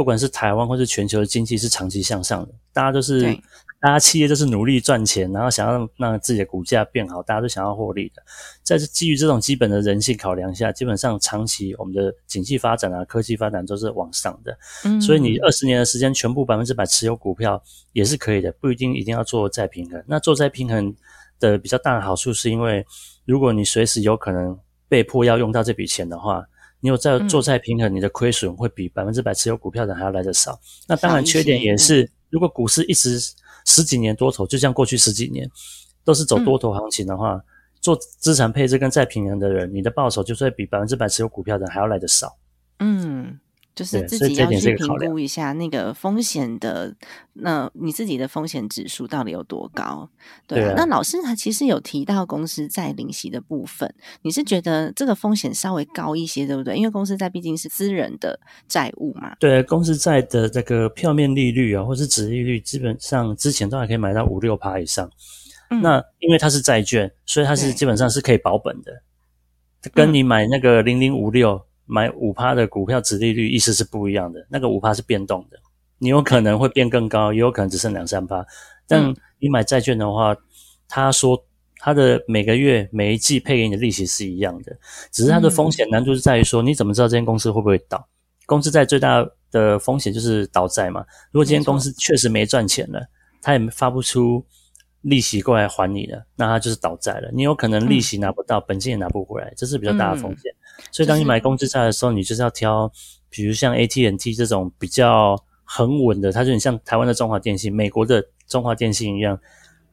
不管是台湾或是全球的经济是长期向上的，大家都是。大家企业都是努力赚钱，然后想要让自己的股价变好，大家都想要获利的。在基于这种基本的人性考量下，基本上长期我们的经济发展啊、科技发展都是往上的。嗯，所以你二十年的时间全部百分之百持有股票也是可以的，不一定一定要做再平衡。那做再平衡的比较大的好处是因为，如果你随时有可能被迫要用到这笔钱的话，你有在做再平衡，你的亏损会比百分之百持有股票的还要来得少。那当然缺点也是，如果股市一直十几年多头，就像过去十几年都是走多头行情的话，做资产配置跟再平衡的人，你的报酬就会比百分之百持有股票的还要来的少。嗯。就是自己要去评估一下那个风险的，那你自己的风险指数到底有多高？对啊。那老师他其实有提到公司债利息的部分，你是觉得这个风险稍微高一些，对不对？因为公司债毕竟是私人的债务嘛。对，公司债的这个票面利率啊，或是值利率，基本上之前都还可以买到五六趴以上。那因为它是债券，所以它是基本上是可以保本的，跟你买那个零零五六。买五趴的股票，殖利率意思是不一样的。那个五趴是变动的，你有可能会变更高，也有可能只剩两三趴。但你买债券的话，他说他的每个月每一季配给你的利息是一样的，只是它的风险难度是在于说，你怎么知道这间公司会不会倒？公司债最大的风险就是倒债嘛。如果今天公司确实没赚钱了，他也发不出。利息过来还你了，那他就是倒债了。你有可能利息拿不到，本金也拿不回来，这是比较大的风险。所以当你买公司债的时候，你就是要挑，比如像 AT&T 这种比较很稳的，它就很像台湾的中华电信、美国的中华电信一样，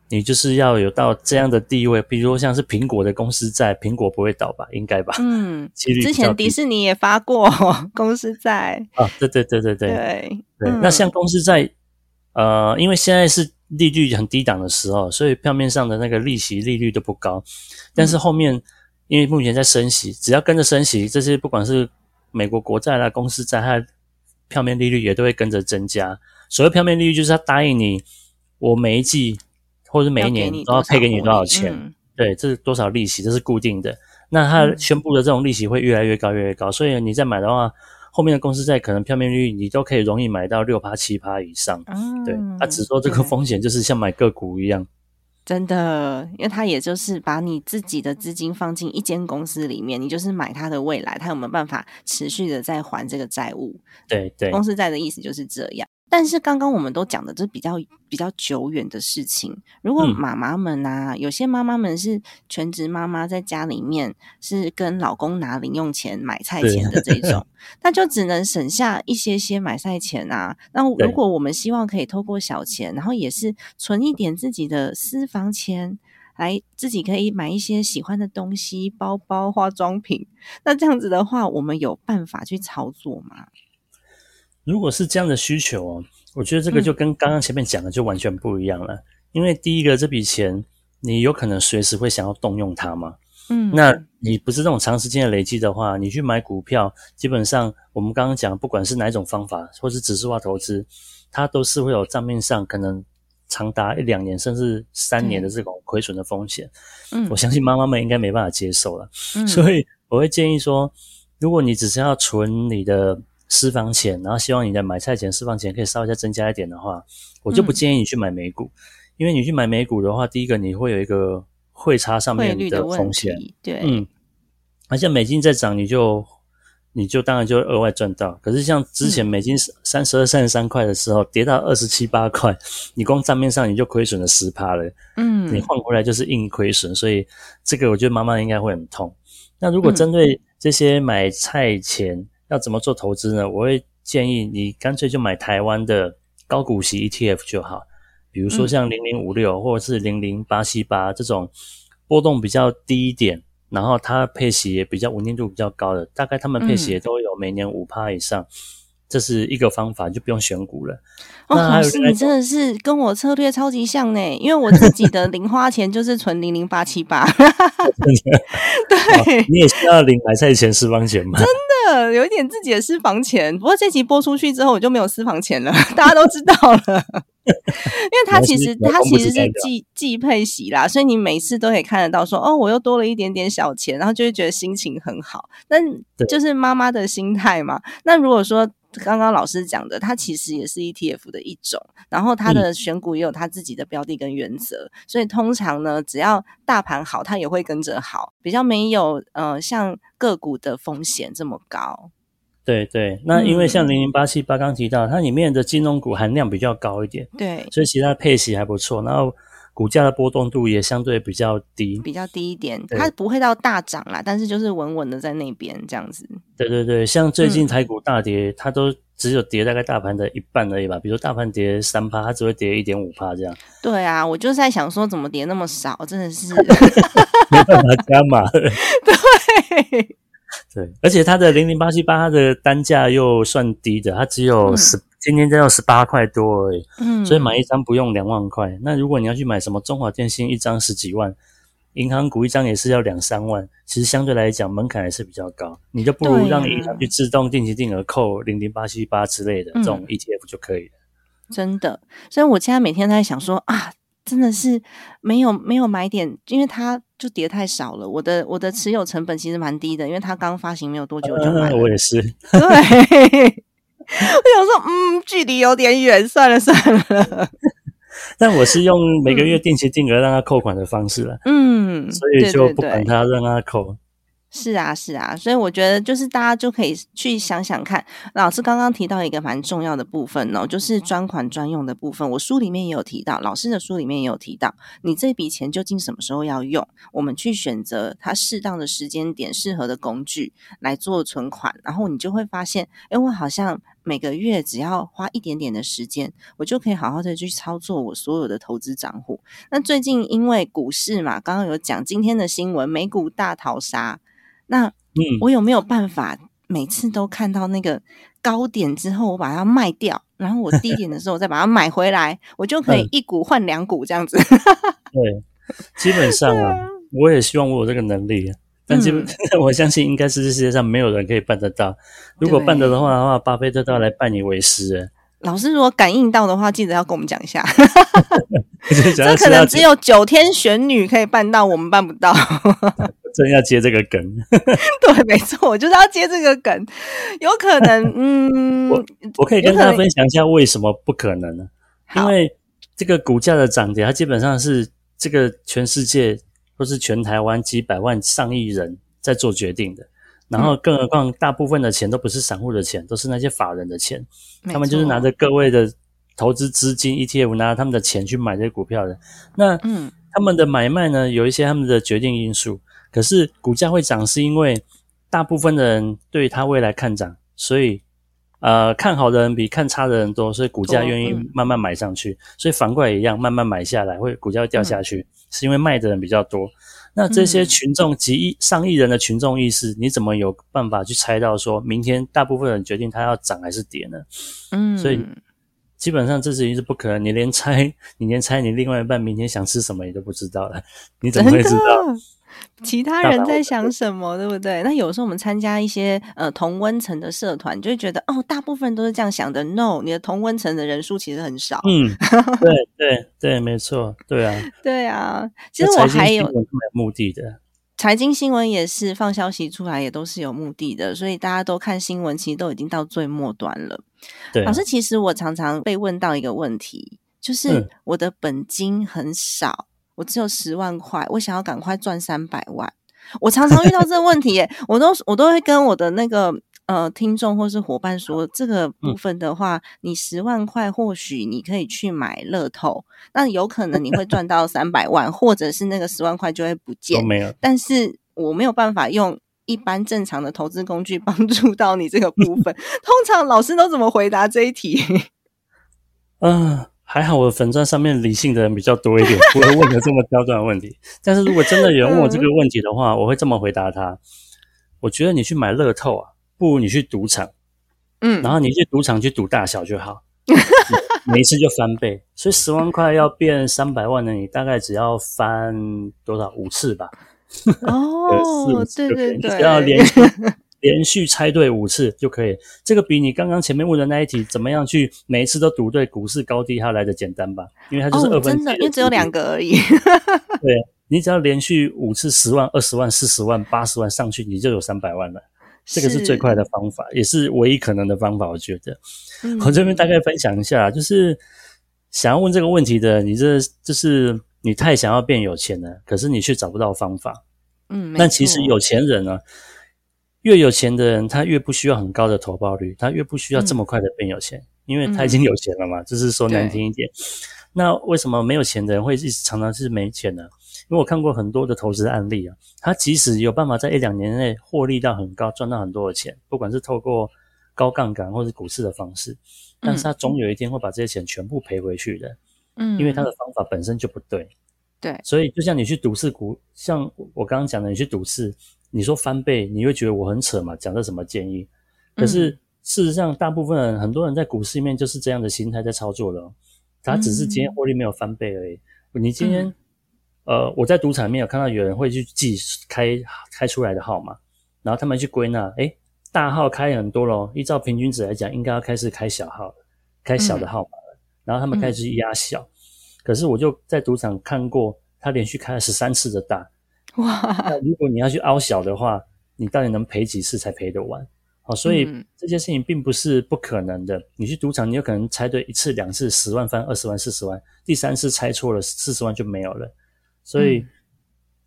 你就是要有到这样的地位。比如说像是苹果的公司债，苹果不会倒吧？应该吧？嗯，之前迪士尼也发过 公司债啊，对对对对对对对。那像公司债，呃，因为现在是。利率很低档的时候，所以票面上的那个利息利率都不高。但是后面，因为目前在升息，只要跟着升息，这些不管是美国国债啦、公司债，它票面利率也都会跟着增加。所谓票面利率，就是他答应你，我每一季或者每一年都要配给你多少钱。对，这是多少利息，这是固定的。那他宣布的这种利息会越来越高，越来越高。所以你再买的话。后面的公司债可能票面利率你都可以容易买到六趴七趴以上，对，他只说这个风险就是像买个股一样，真的，因为他也就是把你自己的资金放进一间公司里面，你就是买他的未来，他有没有办法持续的在还这个债务？对对，公司债的意思就是这样。但是刚刚我们都讲的，这比较比较久远的事情。如果妈妈们啊，有些妈妈们是全职妈妈，在家里面是跟老公拿零用钱买菜钱的这种，那就只能省下一些些买菜钱啊。那如果我们希望可以透过小钱，然后也是存一点自己的私房钱，来自己可以买一些喜欢的东西，包包、化妆品。那这样子的话，我们有办法去操作吗？如果是这样的需求哦，我觉得这个就跟刚刚前面讲的就完全不一样了。因为第一个，这笔钱你有可能随时会想要动用它嘛。嗯，那你不是这种长时间的累积的话，你去买股票，基本上我们刚刚讲，不管是哪一种方法，或是指数化投资，它都是会有账面上可能长达一两年甚至三年的这种亏损的风险。嗯，我相信妈妈们应该没办法接受了。嗯，所以我会建议说，如果你只是要存你的。私房钱，然后希望你的买菜钱、私房钱可以稍微再增加一点的话，我就不建议你去买美股，因为你去买美股的话，第一个你会有一个汇差上面的风险，对，嗯，而且美金在涨，你就你就当然就额外赚到。可是像之前美金三十二、三十三块的时候，跌到二十七八块，你光账面上你就亏损了十趴了，嗯，你换回来就是硬亏损，所以这个我觉得妈妈应该会很痛。那如果针对这些买菜钱，要怎么做投资呢？我会建议你干脆就买台湾的高股息 ETF 就好，比如说像零零五六或者是零零八七八这种波动比较低一点，然后它配息也比较稳定度比较高的，大概他们配息也都有每年五趴以上。这是一个方法，就不用选股了。哦，老师，你真的是跟我策略超级像呢，因为我自己的零花钱就是存零零八七八，对，你也需要领买菜钱、私房钱吗？的有一点自己的私房钱。不过这集播出去之后，我就没有私房钱了，大家都知道了。因为它其实没关系它其实是季季配息啦，所以你每次都可以看得到说，哦，我又多了一点点小钱，然后就会觉得心情很好。那对就是妈妈的心态嘛。那如果说刚刚老师讲的，它其实也是 ETF 的一种，然后它的选股也有它自己的标的跟原则，所以通常呢，只要大盘好，它也会跟着好，比较没有呃像个股的风险这么高。对对，那因为嗯。像零零八七八刚提到，它里面的金融股含量比较高一点，对，所以其他配息还不错，然后股价的波动度也相对比较低。比较低一点，它不会到大涨啦，但是就是稳稳的在那边这样子。对对对，像最近嗯台股大跌，它都只有跌大概大盘的一半而已吧。比如说大盘跌三趴，它只会跌一点五趴这样，对啊，我就是在想说，怎么跌那么少，真的是 没办法加码。对，对，而且它的零零八七八，它的单价又算低的，它只有嗯十、今天只有十八块多而已，嗯，所以买一张不用两万块。那如果你要去买什么中华电信，一张十几万，银行股一张也是要两三万，其实相对来讲门槛还是比较高，你就不如让银行去自动定期定额扣零零八七八之类的、嗯这种 ETF 就可以了。真的，所以我现在每天都在想说啊，真的是没有没有买点，因为它就跌太少了。我的我的持有成本其实蛮低的，因为它刚发行没有多久我就买了。嗯我也是，对，我想说，嗯，距离有点远，算了算了。但我是用每个月定期定额让他扣款的方式了，嗯，所以就不管他让他扣。是啊，是啊，所以我觉得就是大家就可以去想想看，老师刚刚提到一个蛮重要的部分哦，就是专款专用的部分。我书里面也有提到，老师的书里面也有提到，你这笔钱究竟什么时候要用，我们去选择它适当的时间点、适合的工具来做存款，然后你就会发现，哎，我好像每个月只要花一点点的时间，我就可以好好的去操作我所有的投资账户。那最近因为股市嘛，刚刚有讲今天的新闻，美股大逃杀。那嗯，我有没有办法每次都看到那个高点之后，我把它卖掉，然后我低点的时候我再把它买回来，我就可以嗯一股换两股这样子。对，基本上啊，我也希望我有这个能力，但基本、嗯 我相信应该是这世界上没有人可以办得到。如果办得的话的话，巴菲特都要来拜你为师了。老师如果感应到的话，记得要跟我们讲一下。这这可能只有九天玄女可以办到，我们办不到。真要接这个梗。对，没错，我就是要接这个梗。有可能，嗯，我我可以跟大家分享一下为什么不可能呢？因，为这个股价的涨跌，它基本上是这个全世界或是全台湾几百万、上亿人在做决定的。然嗯后，更何况大部分的钱都不是散户的钱，都是那些法人的钱。他们就是拿着各位的投资资金 ETF，拿着他们的钱去买这些股票的。那嗯他们的买卖呢，有一些他们的决定因素。可是股价会涨，是因为大部分的人对它未来看涨，所以呃看好的人比看差的人多，所以股价愿意嗯慢慢买上去。所以反过来也一样，慢慢买下来，会股价会掉下去，是因为卖的人比较多。那这些嗯群众几亿、上亿人的群众意识，你怎么有办法去猜到说明天大部分人决定它要涨还是跌呢？嗯，所以基本上这事情是不可能，你连猜，你连猜你另外一半明天想吃什么你都不知道了，你怎么会知道？其他人在想什么，对不对？那有时候我们参加一些呃同温层的社团，就会觉得哦，大部分都是这样想的。No，你的同温层的人数其实很少。嗯，对对对，没错，对啊。对啊，其实我还有有目的的，财经新闻也是放消息出来，也都是有目的的，所以大家都看新闻，其实都已经到最末端了。对啊老师，其实我常常被问到一个问题，就是嗯我的本金很少，我只有十万块，我想要赶快赚三百万。我常常遇到这个问题耶，我都我都会跟我的那个呃听众或是伙伴说，这个部嗯分的话，你十万块或许你可以去买乐透，那有可能你会赚到三百万，或者是那个十万块就会不都见。没有。但是我没有办法用一般正常的投资工具帮助到你这个部分。通常老师都怎么回答这一题？嗯、还好我的粉钻上面理性的人比较多一点，不会问的这么刁钻的问题。但是如果真的有人问我这个问题的话，我会这么回答他：我觉得你去买乐透啊，不如你去赌场，嗯，然后你去赌场去赌大小就好，每一次就翻倍。所以十万块要变三百万呢，你大概只要翻多少五次吧？哦，对 对对，只要连续 连续猜对五次就可以。这个比你刚刚前面问的那一题怎么样去每一次都赌对股市高低，它来的简单吧？因为它就是二分真的，因为只有两个而已。对你只要连续五次十万、二十万、四十万、八十万上去，你就有三百万了。这个是最快的方法，也是唯一可能的方法。我觉得，我这边大概分享一下，就是想要问这个问题的，你这就是你太想要变有钱了，可是你却找不到方法。嗯，但其实有钱人呢，越有钱的人，他越不需要很高的投报率，他越不需要这么快的变有钱，因为他已经有钱了嘛。就是说难听一点，那为什么没有钱的人会一直常常是没钱呢？因为我看过很多的投资案例啊，他即使有办法在一两年内获利到很高，赚到很多的钱，不管是透过高杠杆或是股市的方式，但是他总有一天会把这些钱全部赔回去的。嗯，因为他的方法本身就不对。对，所以就像你去赌市股，像我刚刚讲的，你去赌市，你说翻倍，你会觉得我很扯嘛？讲的什么建议？可是事实上，大部分人很多人在股市里面就是这样的心态在操作的，他只是今天获利没有翻倍而已。你今天。呃，我在赌场里面有看到有人会去记开开出来的号码，然后他们去归纳，哎，大号开很多咯，依照平均值来讲，应该要开始开小号，开小的号码了。然后他们开始压小，可是我就在赌场看过，他连续开了十三次的大，哇！那如果你要去凹小的话，你到底能赔几次才赔得完？好，所以这件事情并不是不可能的。你去赌场，你有可能猜对一次、两次，十万翻二十万、四十万，第三次猜错了，四十万就没有了。所以，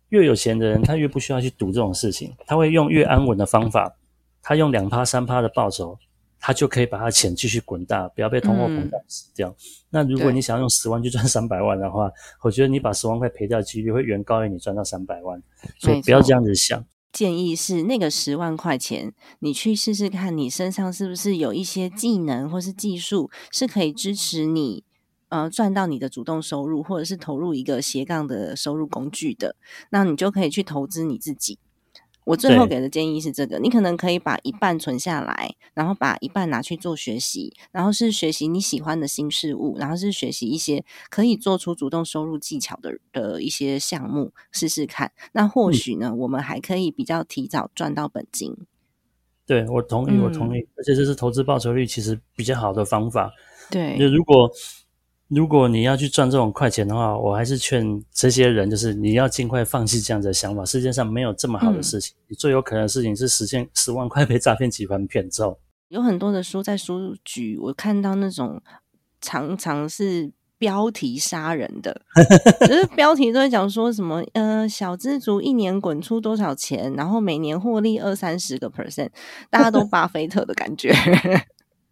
越有钱的人，他越不需要去赌这种事情，他会用越安稳的方法，他用两趴三趴的报酬，他就可以把他钱继续滚大，不要被通货膨胀死掉。那如果你想要用十万去赚三百万的话，我觉得你把十万块赔掉的几率会远高于你赚到三百万，所以不要这样子想。建议是那个十万块钱，你去试试看，你身上是不是有一些技能或是技术是可以支持你。呃，赚到你的主动收入，或者是投入一个斜杠的收入工具的，那你就可以去投资你自己。我最后给的建议是这个：你可能可以把一半存下来，然后把一半拿去做学习，然后是学习你喜欢的新事物，然后是学习一些可以做出主动收入技巧的的一些项目，试试看。那或许呢，我们还可以比较提早赚到本金。对我同意，我同意，而且这是投资报酬率其实比较好的方法。对，就如果。如果你要去赚这种快钱的话，我还是劝这些人，就是你要尽快放弃这样子的想法。世界上没有这么好的事情，你最有可能的事情是实现 十万块被诈骗集团骗走。有很多的书在书局，我看到那种常常是标题杀人的，就是标题都会讲说什么呃小资族一年滚出多少钱，然后每年获利二三十个 percent，大家都巴菲特的感觉。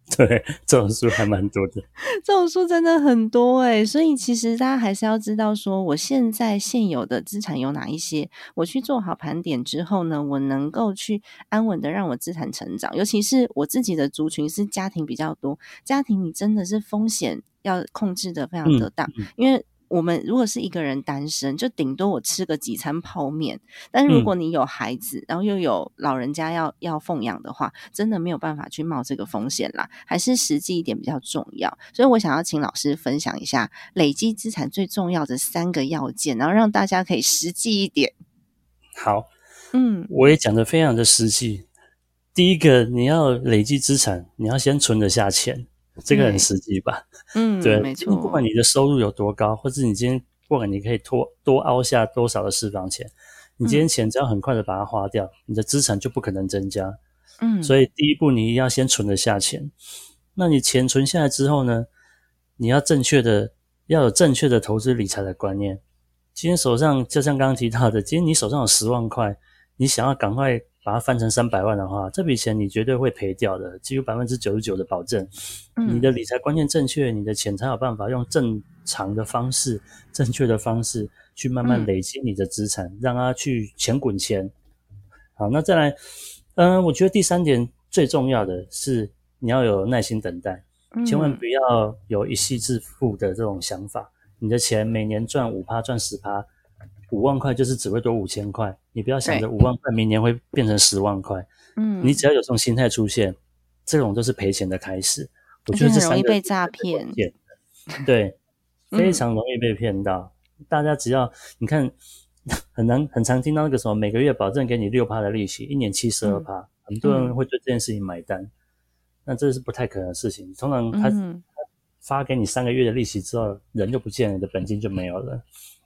对，这种书还蛮多的。这种书真的很多哎，所以其实大家还是要知道，说我现在现有的资产有哪一些，我去做好盘点之后呢，我能够去安稳的让我资产成长。尤其是我自己的族群是家庭比较多，家庭你真的是风险要控制的非常得当，因为。我们如果是一个人单身，就顶多我吃个几餐泡面。但是如果你有孩子，然后又有老人家要要奉养的话，真的没有办法去冒这个风险啦。还是实际一点比较重要。所以我想要请老师分享一下累积资产最重要的三个要件，然后让大家可以实际一点。好，嗯，我也讲的非常的实际。第一个，你要累积资产，你要先存得下钱。这个很实际吧？嗯，对，没错。不管你的收入有多高，或者你今天不管你可以多多凹下多少的私房钱，你今天钱只要很快的把它花掉，你的资产就不可能增加。嗯，所以第一步你一定要先存得下钱。那你钱存下来之后呢？你要正确的要有正确的投资理财的观念。今天手上就像刚刚提到的，今天你手上有十万块，你想要赶快。把它翻成三百万的话，这笔钱你绝对会赔掉的，几乎百分之九十九的保证。你的理财观念正确，你的钱才有办法用正常的方式、正确的方式去慢慢累积你的资产，让它去钱滚钱。好，那再来，嗯，我觉得第三点最重要的是你要有耐心等待，千万不要有一夕致富的这种想法。你的钱每年赚五趴、赚十趴。五万块就是只会多五千块，你不要想着五万块明年会变成十万块。嗯，你只要有这种心态出现，这种就是赔钱的开始。我而觉得容易被诈骗。骗，对，非嗯常容易被骗到。大家只要你看，很难很常听到那个什么每个月保证给你六趴的利息，一年七十二趴，很多人会对这件事情买单。那这是不太可能的事情。通常他嗯，发给你三个月的利息之后，人就不见了，你的本金就没有了。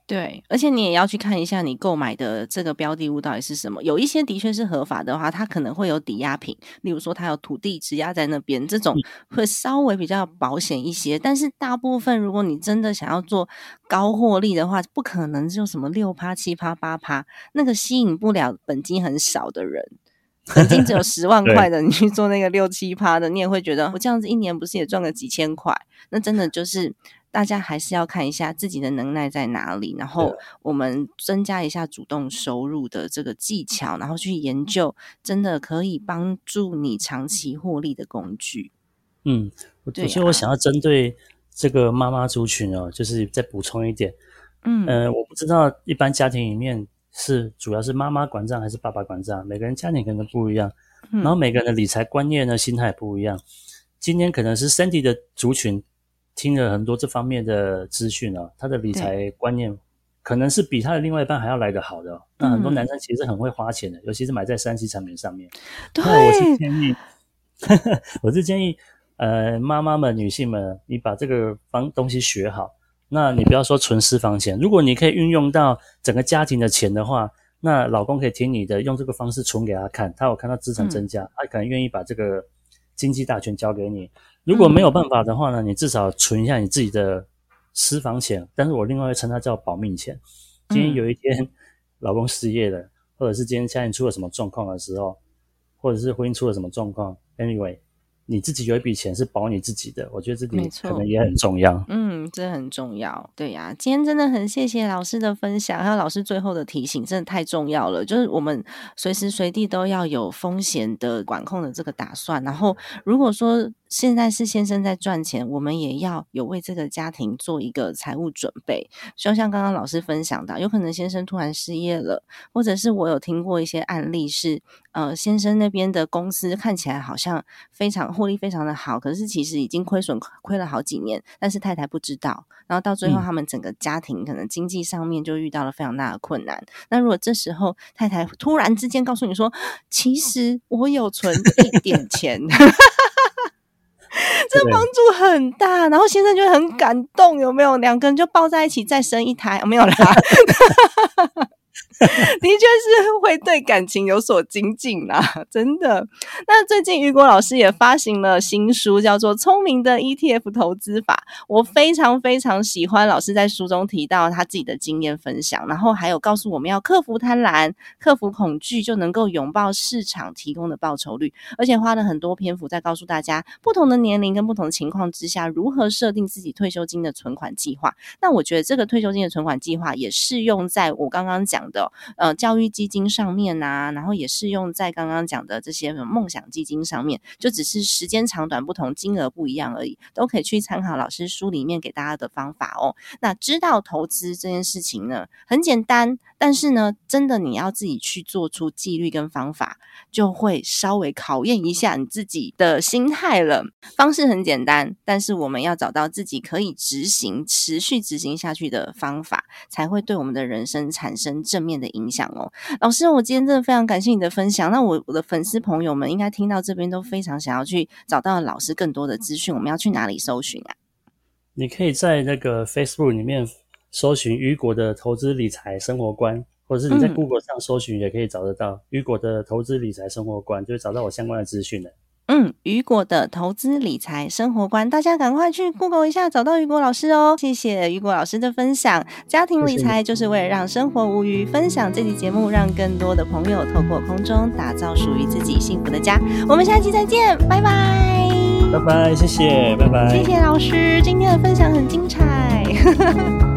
对，而且你也要去看一下你购买的这个标的物到底是什么。有一些的确是合法的话，它可能会有抵押品，例如说它有土地质押在那边，这种会稍微比较保险一些。但是大部分，如果你真的想要做高获利的话，不可能就什么六趴、七趴、八趴，那个吸引不了本金很少的人。本金只有十万块的，你去做那个六七趴的，你也会觉得我这样子一年不是也赚个几千块？那真的就是大家还是要看一下自己的能耐在哪里，然后我们增加一下主动收入的这个技巧，然后去研究真的可以帮助你长期获利的工具。嗯，我对所以我啊想要针对这个妈妈族群哦，就是再补充一点，嗯呃，我不知道一般家庭里面是主要是妈妈管账还是爸爸管账，每个人家庭可能不一样，嗯然后每个人的理财观念呢、心态不一样。今天可能是 Sandy 的族群听了很多这方面的资讯哦，他的理财观念可能是比他的另外一半还要来得好的、哦。那很多嗯男生其实很会花钱的，尤其是买在三 C 产品上面。那我是，建议，我是建议，呃，妈妈们、女性们，你把这个方东西学好。那你不要说存私房钱，如果你可以运用到整个家庭的钱的话，那老公可以听你的，用这个方式存给他看，他有看到资产增加，他可能愿意把这个经济大权交给你。如果没有办法的话呢，你至少存一下你自己的私房钱，但是我另外会称它叫保命钱。今天有一天老公失业了，或者是今天家庭出了什么状况的时候，或者是婚姻出了什么状况，anyway，你自己有一笔钱是保你自己的，我觉得这点可能也很重要。嗯，这很重要。对呀、今天真的很谢谢老师的分享，还有老师最后的提醒，真的太重要了。就是我们随时随地都要有风险的管控的这个打算。然后，如果说现在是先生在赚钱，我们也要有为这个家庭做一个财务准备。就像刚刚老师分享到，有可能先生突然失业了，或者是我有听过一些案例是，呃，先生那边的公司看起来好像非常获利非常的好，可是其实已经亏损亏了好几年，但是太太不知道，然后到最后嗯他们整个家庭可能经济上面就遇到了非常大的困难。那如果这时候太太突然之间告诉你说，其实我有存一点钱。这帮助很大，然后先生就很感动，有没有？两个人就抱在一起再生一台，没有啦。的确是会对感情有所精进啦，真的。那最近雨果老师也发行了新书，叫做《聪明的 ETF 投资法》。我非常非常喜欢老师在书中提到他自己的经验分享，然后还有告诉我们要克服贪婪、克服恐惧，就能够拥抱市场提供的报酬率。而且花了很多篇幅在告诉大家，不同的年龄跟不同的情况之下，如何设定自己退休金的存款计划。那我觉得这个退休金的存款计划也适用在我刚刚讲的呃教育基金上面呐、然后也适用在刚刚讲的这些梦想基金上面，就只是时间长短不同，金额不一样而已，都可以去参考老师书里面给大家的方法哦。那知道投资这件事情呢，很简单，但是呢，真的你要自己去做出纪律跟方法，就会稍微考验一下你自己的心态了。方式很简单，但是我们要找到自己可以执行、持续执行下去的方法，才会对我们的人生产生正面的影响哦。老师，我今天真的非常感谢你的分享。那我我的粉丝朋友们应该听到这边都非常想要去找到老师更多的资讯，我们要去哪里搜寻啊？你可以在那个 Facebook 里面搜寻雨果的投资理财生活观，或者是你在嗯 Google 上搜寻也可以找得到雨果的投资理财生活观，就会找到我相关的资讯的。嗯，雨果的投资理财生活观，大家赶快去 Google 一下，找到雨果老师哦。谢谢雨果老师的分享。家庭理财就是为了让生活无虞，分享这期节目，让更多的朋友透过空中打造属于自己幸福的家。我们下期再见，拜拜。拜拜，谢谢，拜拜，谢谢老师，今天的分享很精彩。